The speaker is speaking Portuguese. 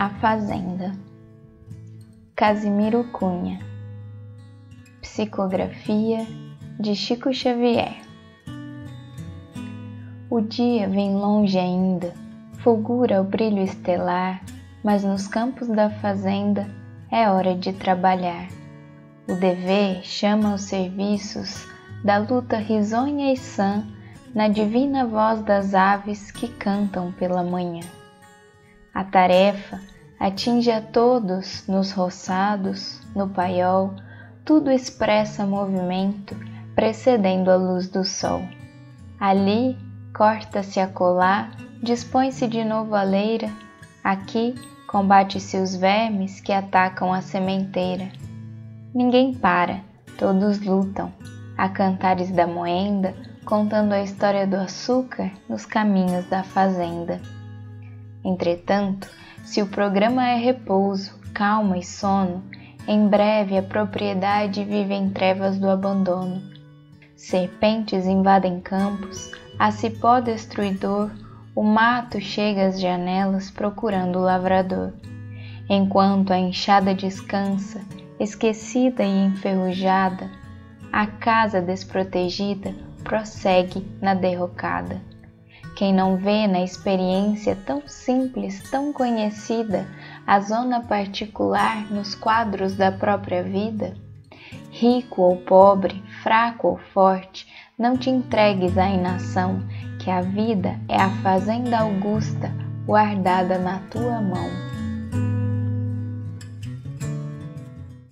A Fazenda Casimiro Cunha Psicografia de Chico Xavier O dia vem longe ainda, fulgura o brilho estelar, mas nos campos da fazenda é hora de trabalhar. O dever chama os serviços da luta risonha e sã na divina voz das aves que cantam pela manhã. A tarefa atinge a todos nos roçados, no paiol, tudo expressa movimento precedendo a luz do sol. Ali corta-se a colar, dispõe-se de novo a leira, aqui combate-se os vermes que atacam a sementeira. Ninguém para, todos lutam, a cantares da moenda, contando a história do açúcar nos caminhos da fazenda. Entretanto, se o programa é repouso, calma e sono, em breve a propriedade vive em trevas do abandono. Serpentes invadem campos, a cipó destruidor, o mato chega às janelas procurando o lavrador. Enquanto a enxada descansa, esquecida e enferrujada, a casa desprotegida prossegue na derrocada. Quem não vê na experiência tão simples, tão conhecida, a zona particular nos quadros da própria vida? Rico ou pobre, fraco ou forte, não te entregues à inação, que a vida é a fazenda augusta guardada na tua mão.